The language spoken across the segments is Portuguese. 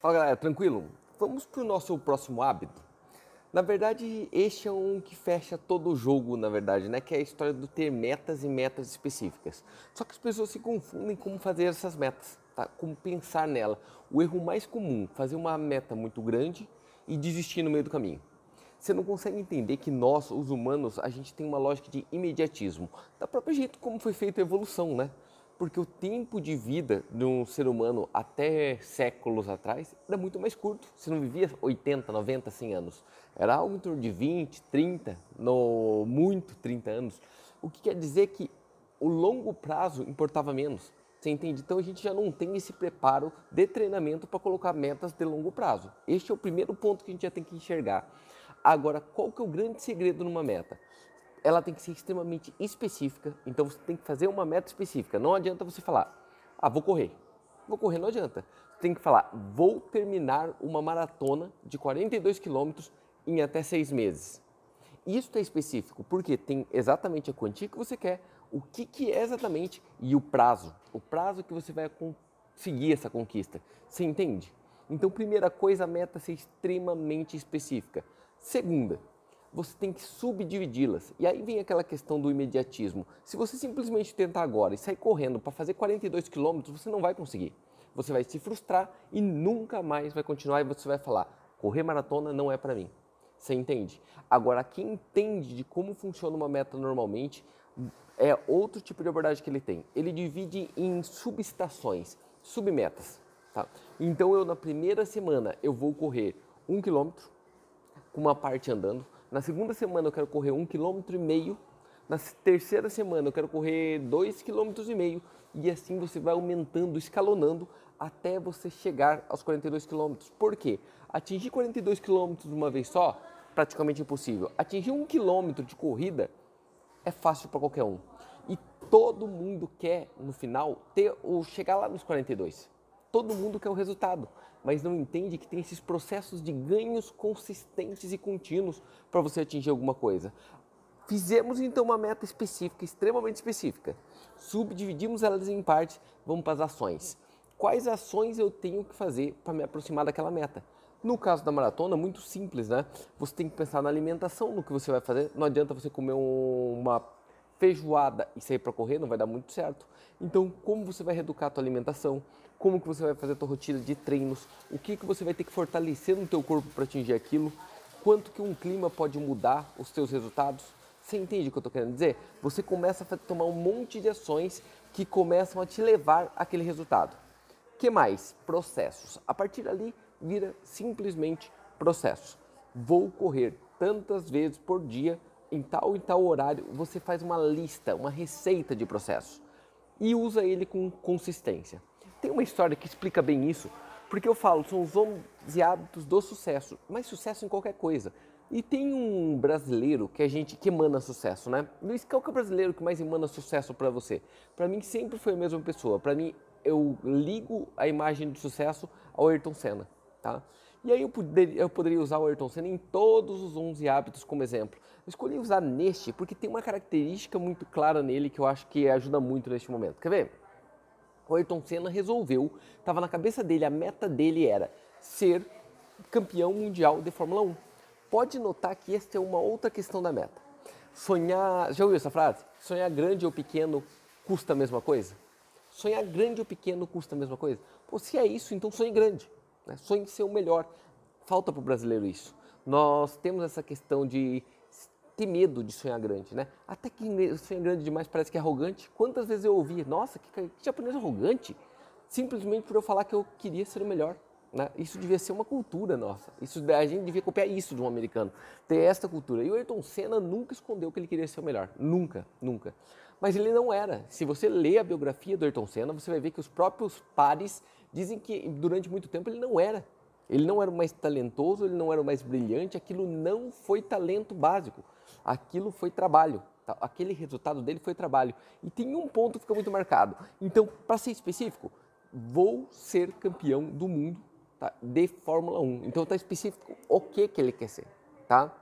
Fala galera, tranquilo? Vamos para o nosso próximo hábito. Na verdade, este é um que fecha todo o jogo, na verdade, né? Que é a história do ter metas e metas específicas. Só que as pessoas se confundem como fazer essas metas, tá? Como pensar nela. O erro mais comum, fazer uma meta muito grande e desistir no meio do caminho. Você não consegue entender que nós, os humanos, a gente tem uma lógica de imediatismo. Da própria jeito como foi feita a evolução, né? Porque o tempo de vida de um ser humano até séculos atrás era muito mais curto. Você não vivia 80, 90, 100 anos. Era algo em torno de 20, 30, no muito 30 anos. O que quer dizer que o longo prazo importava menos. Você entende? Então a gente já não tem esse preparo de treinamento para colocar metas de longo prazo. Este é o primeiro ponto que a gente já tem que enxergar. Agora, qual que é o grande segredo numa meta? Ela tem que ser extremamente específica, então você tem que fazer uma meta específica. Não adianta você falar, ah, vou correr. Vou correr, não adianta. Você tem que falar, vou terminar uma maratona de 42 quilômetros em até seis meses. Isso é específico, porque tem exatamente a quantia que você quer, o que, que é exatamente e o prazo. O prazo que você vai conseguir essa conquista. Você entende? Então, primeira coisa, a meta ser extremamente específica. Segunda, você tem que subdividi-las. E aí vem aquela questão do imediatismo. Se você simplesmente tentar agora e sair correndo para fazer 42 quilômetros, você não vai conseguir. Você vai se frustrar e nunca mais vai continuar e você vai falar: correr maratona não é para mim. Você entende? Agora, quem entende de como funciona uma meta normalmente é outro tipo de abordagem que ele tem. Ele divide em subestações, submetas. Tá? Então, eu na primeira semana eu vou correr um quilômetro com uma parte andando na segunda semana eu quero correr um quilômetro e meio. Na terceira semana eu quero correr dois quilômetros e meio. E assim você vai aumentando, escalonando até você chegar aos 42 quilômetros. Por quê? Atingir 42 quilômetros de uma vez só, praticamente impossível. Atingir um quilômetro de corrida é fácil para qualquer um. E todo mundo quer, no final, ter ou chegar lá nos 42. Todo mundo quer o resultado, mas não entende que tem esses processos de ganhos consistentes e contínuos para você atingir alguma coisa. Fizemos então uma meta específica, extremamente específica. Subdividimos elas em partes, vamos para as ações. Quais ações eu tenho que fazer para me aproximar daquela meta? No caso da maratona, muito simples, né? Você tem que pensar na alimentação, no que você vai fazer. Não adianta você comer um, uma feijoada e sair para correr, não vai dar muito certo. Então, como você vai reeducar a tua alimentação? Como que você vai fazer a tua rotina de treinos? O que que você vai ter que fortalecer no teu corpo para atingir aquilo? Quanto que um clima pode mudar os teus resultados? Você entende o que eu estou querendo dizer? Você começa a tomar um monte de ações que começam a te levar àquele resultado. que mais? Processos. A partir dali, vira simplesmente processo. Vou correr tantas vezes por dia em tal e tal horário, você faz uma lista, uma receita de processo e usa ele com consistência. Tem uma história que explica bem isso, porque eu falo, são os 11 hábitos do sucesso, mas sucesso em qualquer coisa. E tem um brasileiro que a gente que emana sucesso, né? Luiz, qual que é o brasileiro que mais emana sucesso para você? Para mim sempre foi a mesma pessoa. Para mim eu ligo a imagem do sucesso ao Ayrton Senna, tá? E aí eu poderia, eu poderia usar o Ayrton Senna em todos os 11 hábitos como exemplo. Eu escolhi usar neste porque tem uma característica muito clara nele que eu acho que ajuda muito neste momento. Quer ver? O Ayrton Senna resolveu, estava na cabeça dele, a meta dele era ser campeão mundial de Fórmula 1. Pode notar que esta é uma outra questão da meta. Sonhar, já ouviu essa frase? Sonhar grande ou pequeno custa a mesma coisa? Sonhar grande ou pequeno custa a mesma coisa? Pô, se é isso, então sonhe grande. Né? Sonhe ser o melhor. Falta para o brasileiro isso. Nós temos essa questão de ter medo de sonhar grande, né? Até que sonhar grande demais parece que é arrogante. Quantas vezes eu ouvi, nossa, que, que japonês arrogante, simplesmente por eu falar que eu queria ser o melhor. Né? Isso devia ser uma cultura nossa. Isso, a gente devia copiar isso de um americano, ter esta cultura. E o Ayrton Senna nunca escondeu que ele queria ser o melhor. Nunca, nunca. Mas ele não era. Se você lê a biografia do Ayrton Senna, você vai ver que os próprios pares dizem que durante muito tempo ele não era. Ele não era o mais talentoso, ele não era o mais brilhante, aquilo não foi talento básico, aquilo foi trabalho. Tá? Aquele resultado dele foi trabalho. E tem um ponto que fica muito marcado. Então, para ser específico, vou ser campeão do mundo tá? de Fórmula 1. Então está específico o que, que ele quer ser. Tá?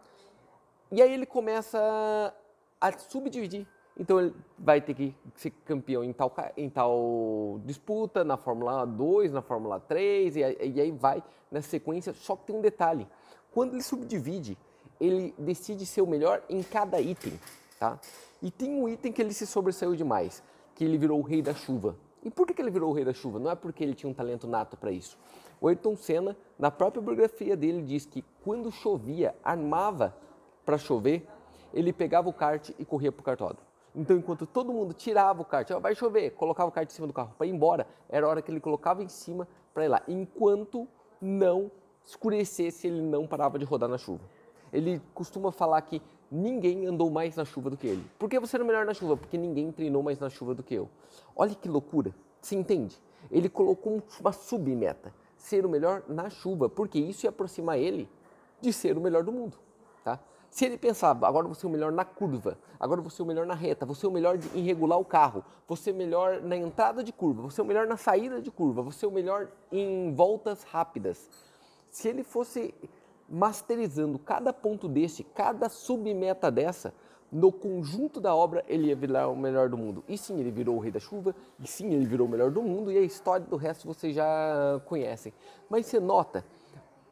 E aí ele começa a subdividir Então ele vai ter que ser campeão em tal, em tal disputa, na Fórmula 2, na Fórmula 3, e, e aí vai na sequência. Só que tem um detalhe: quando ele subdivide, ele decide ser o melhor em cada item. Tá? E tem um item que ele se sobressaiu demais, que ele virou o rei da chuva. E por que ele virou o rei da chuva? Não é porque ele tinha um talento nato para isso. O Ayrton Senna, na própria biografia dele, diz que quando chovia, armava para chover, ele pegava o kart e corria para o cartódromo. Então, enquanto todo mundo tirava o kart, vai chover, colocava o kart em cima do carro para ir embora, era a hora que ele colocava em cima para ir lá. Enquanto não escurecesse, ele não parava de rodar na chuva. Ele costuma falar que ninguém andou mais na chuva do que ele. Por que você era melhor na chuva? Porque ninguém treinou mais na chuva do que eu. Olha que loucura. Você entende? Ele colocou uma submeta, ser o melhor na chuva, porque isso ia aproximar ele de ser o melhor do mundo, tá? Se ele pensava, agora você é o melhor na curva, agora você é o melhor na reta, você é o melhor em regular o carro, você é o melhor na entrada de curva, você é o melhor na saída de curva, você é o melhor em voltas rápidas. Se ele fosse masterizando cada ponto desse, cada submeta dessa, no conjunto da obra ele ia virar o melhor do mundo. E sim, ele virou o rei da chuva, e sim, ele virou o melhor do mundo, e a história do resto vocês já conhecem. Mas você nota,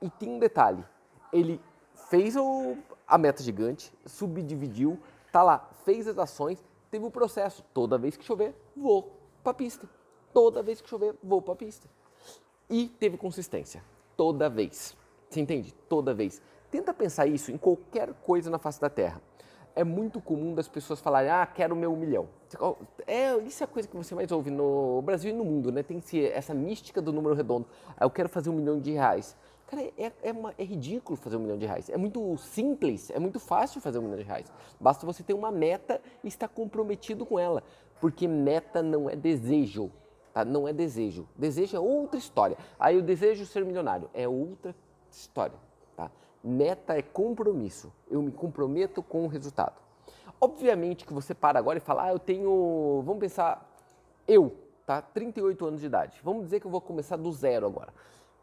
e tem um detalhe, ele fez o, a meta gigante, subdividiu, tá lá, fez as ações, teve o processo. Toda vez que chover, vou para a pista. Toda vez que chover, vou para a pista. E teve consistência. Toda vez. Você entende? Toda vez. Tenta pensar isso em qualquer coisa na face da Terra. É muito comum das pessoas falarem, ah, quero meu milhão. É, isso é a coisa que você mais ouve no Brasil e no mundo, né? Tem essa mística do número redondo. Ah, eu quero fazer um milhão de reais. Cara, é, é, uma, é, ridículo fazer um milhão de reais. É muito simples, é muito fácil fazer um milhão de reais. Basta você ter uma meta e estar comprometido com ela. Porque meta não é desejo, tá? Não é desejo. Desejo é outra história. Aí eu desejo ser milionário. É outra história, tá? Meta é compromisso. Eu me comprometo com o resultado. Obviamente que você para agora e fala, ah, eu tenho, vamos pensar, eu, tá? 38 anos de idade. Vamos dizer que eu vou começar do zero agora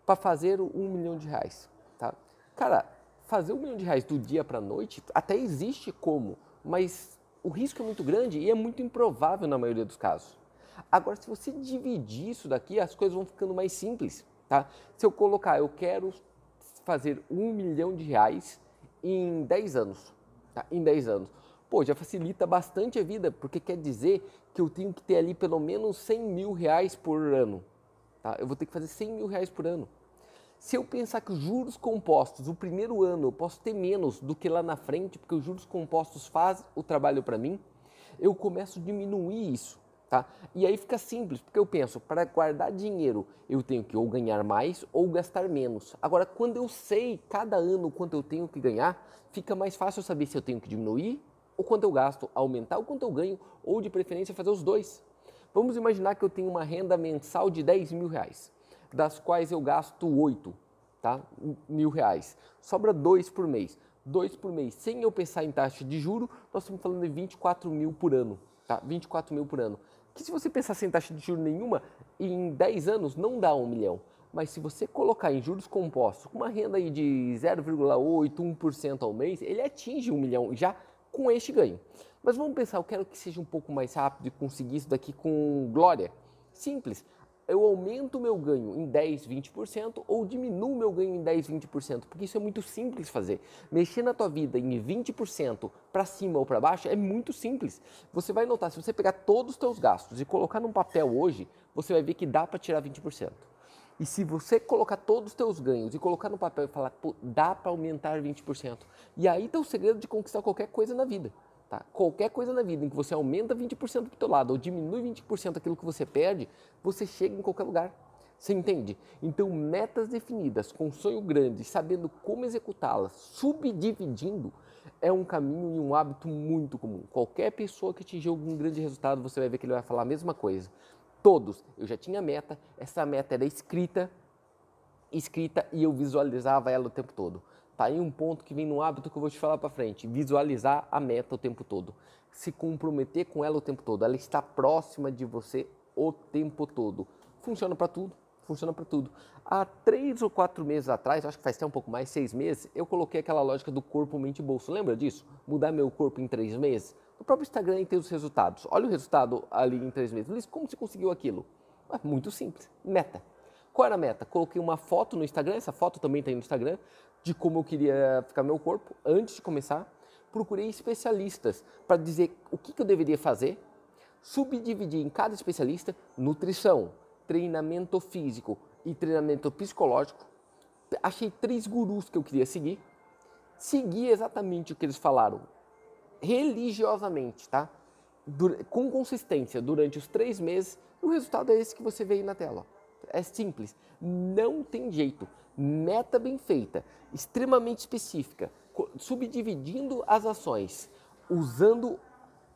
para fazer um milhão de reais, tá? Cara, fazer um milhão de reais do dia para a noite até existe como, mas o risco é muito grande e é muito improvável na maioria dos casos. Agora, se você dividir isso daqui, as coisas vão ficando mais simples, tá? Se eu colocar, eu quero fazer um milhão de reais em 10 anos, tá? Em 10 anos. Pô, já facilita bastante a vida, porque quer dizer que eu tenho que ter ali pelo menos 100 mil reais por ano, Tá? Eu vou ter que fazer 100 mil reais por ano. Se eu pensar que os juros compostos, o primeiro ano eu posso ter menos do que lá na frente, porque os juros compostos faz o trabalho para mim, eu começo a diminuir isso. Tá? E aí fica simples, porque eu penso, para guardar dinheiro, eu tenho que ou ganhar mais ou gastar menos. Agora, quando eu sei cada ano quanto eu tenho que ganhar, fica mais fácil saber se eu tenho que diminuir ou quanto eu gasto, aumentar o quanto eu ganho, ou de preferência fazer os dois. Vamos imaginar que eu tenho uma renda mensal de 10 mil reais, das quais eu gasto 8 tá? mil reais. Sobra 2 por mês. 2 por mês, sem eu pensar em taxa de juro, nós estamos falando de 24 mil por ano. Tá? 24 mil por ano. Que se você pensar sem taxa de juro nenhuma, em 10 anos não dá 1 milhão. Mas se você colocar em juros compostos, com uma renda aí de 0,8, 1% ao mês, ele atinge 1 milhão já com este ganho. Mas vamos pensar, eu quero que seja um pouco mais rápido e conseguir isso daqui com glória. Simples. Eu aumento o meu ganho em 10, 20% ou diminuo meu ganho em 10, 20%, porque isso é muito simples fazer. Mexer na tua vida em 20% para cima ou para baixo é muito simples. Você vai notar, se você pegar todos os teus gastos e colocar num papel hoje, você vai ver que dá para tirar 20%. E se você colocar todos os teus ganhos e colocar no papel e falar, dá para aumentar 20%. E aí está o segredo de conquistar qualquer coisa na vida. Tá? Qualquer coisa na vida em que você aumenta 20% para o teu lado ou diminui 20% aquilo que você perde, você chega em qualquer lugar. Você entende? Então, metas definidas, com sonho grande, sabendo como executá-las, subdividindo, é um caminho e um hábito muito comum. Qualquer pessoa que atingiu algum grande resultado, você vai ver que ele vai falar a mesma coisa. Todos, eu já tinha meta, essa meta era escrita, escrita e eu visualizava ela o tempo todo. Tá aí um ponto que vem no hábito que eu vou te falar para frente. Visualizar a meta o tempo todo. Se comprometer com ela o tempo todo. Ela está próxima de você o tempo todo. Funciona para tudo. funciona para tudo. Há três ou quatro meses atrás, acho que faz até um pouco mais, seis meses, eu coloquei aquela lógica do corpo, mente e bolso. Lembra disso? Mudar meu corpo em três meses? No próprio Instagram tem os resultados. Olha o resultado ali em três meses. Luiz, como você conseguiu aquilo? É muito simples. Meta. Qual era a meta? Coloquei uma foto no Instagram, essa foto também tem no Instagram, de como eu queria ficar meu corpo antes de começar. Procurei especialistas para dizer o que, que eu deveria fazer, subdividir em cada especialista nutrição, treinamento físico e treinamento psicológico. Achei três gurus que eu queria seguir. Segui exatamente o que eles falaram, religiosamente, tá? Com consistência durante os três meses. O resultado é esse que você vê aí na tela. É simples, não tem jeito. Meta bem feita, extremamente específica, subdividindo as ações, usando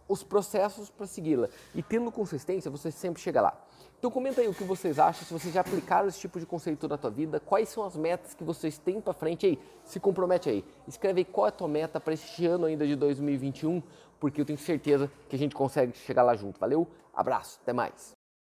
os processos para segui-la e tendo consistência, você sempre chega lá. Então comenta aí o que vocês acham, se vocês já aplicaram esse tipo de conceito na tua vida, quais são as metas que vocês têm para frente aí, se compromete aí. Escreve aí qual é a tua meta para este ano ainda de 2021, porque eu tenho certeza que a gente consegue chegar lá junto. Valeu? Abraço, até mais.